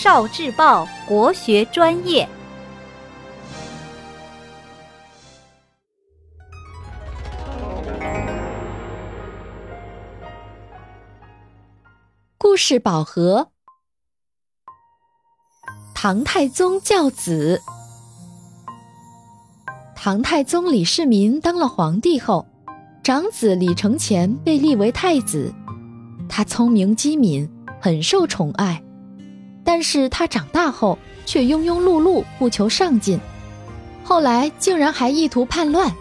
少智报国学专业。故事宝盒：唐太宗教子。唐太宗李世民当了皇帝后，长子李承乾被立为太子。他聪明机敏，很受宠爱。但是他长大后却庸庸碌碌，不求上进，后来竟然还意图叛乱。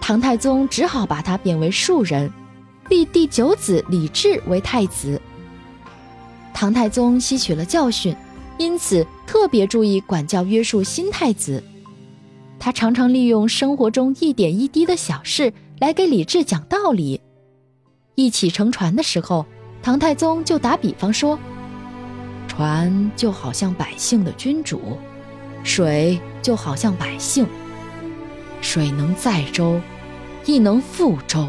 唐太宗只好把他贬为庶人，立第九子李治为太子。唐太宗吸取了教训，因此特别注意管教约束新太子。他常常利用生活中一点一滴的小事来给李治讲道理。一起乘船的时候，唐太宗就打比方说。船就好像百姓的君主，水就好像百姓。水能载舟，亦能覆舟。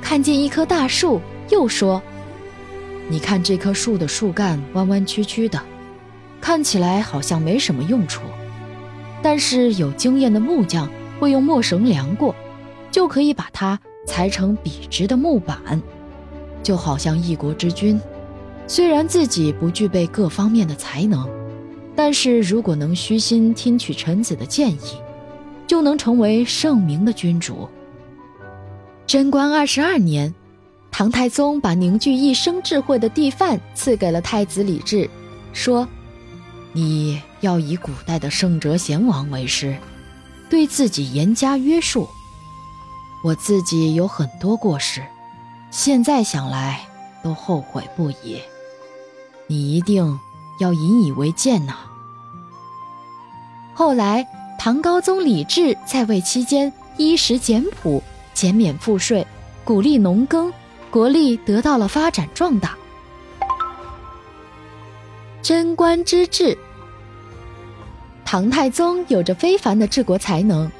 看见一棵大树，又说：“你看这棵树的树干弯弯曲曲的，看起来好像没什么用处，但是有经验的木匠会用磨绳量过，就可以把它裁成笔直的木板，就好像一国之君。”虽然自己不具备各方面的才能，但是如果能虚心听取臣子的建议，就能成为圣明的君主。贞观二十二年，唐太宗把凝聚一生智慧的帝范赐给了太子李治，说：“你要以古代的圣哲贤王为师，对自己严加约束。我自己有很多过失，现在想来都后悔不已。”你一定要引以为鉴呐！后来，唐高宗李治在位期间，衣食简朴，减免赋税，鼓励农耕，国力得到了发展壮大。贞观之治，唐太宗有着非凡的治国才能，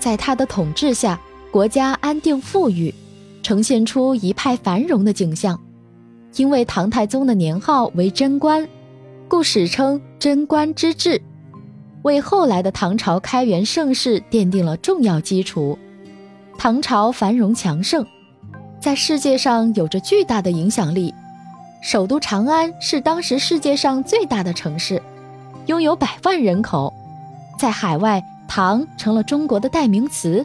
在他的统治下，国家安定富裕，呈现出一派繁荣的景象。因为唐太宗的年号为贞观，故史称贞观之治，为后来的唐朝开元盛世奠定了重要基础。唐朝繁荣强盛，在世界上有着巨大的影响力。首都长安是当时世界上最大的城市，拥有百万人口。在海外，唐成了中国的代名词，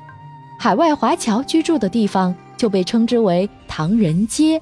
海外华侨居住的地方就被称之为唐人街。